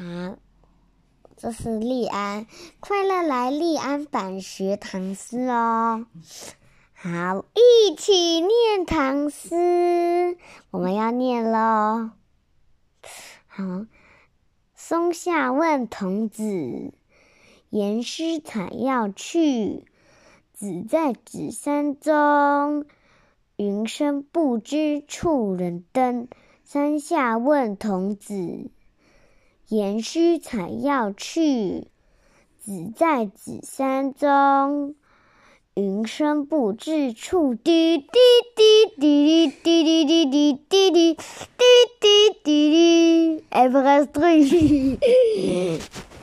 好，这是利安，快乐来利安版学唐诗哦。好，一起念唐诗，我们要念喽。好，松下问童子，言师采药去，子在紫山中。云深不知处人登，山下问童子，言师采药去，只在紫山中。云深不知处，滴滴滴滴滴滴滴滴滴滴滴滴滴滴，F S three。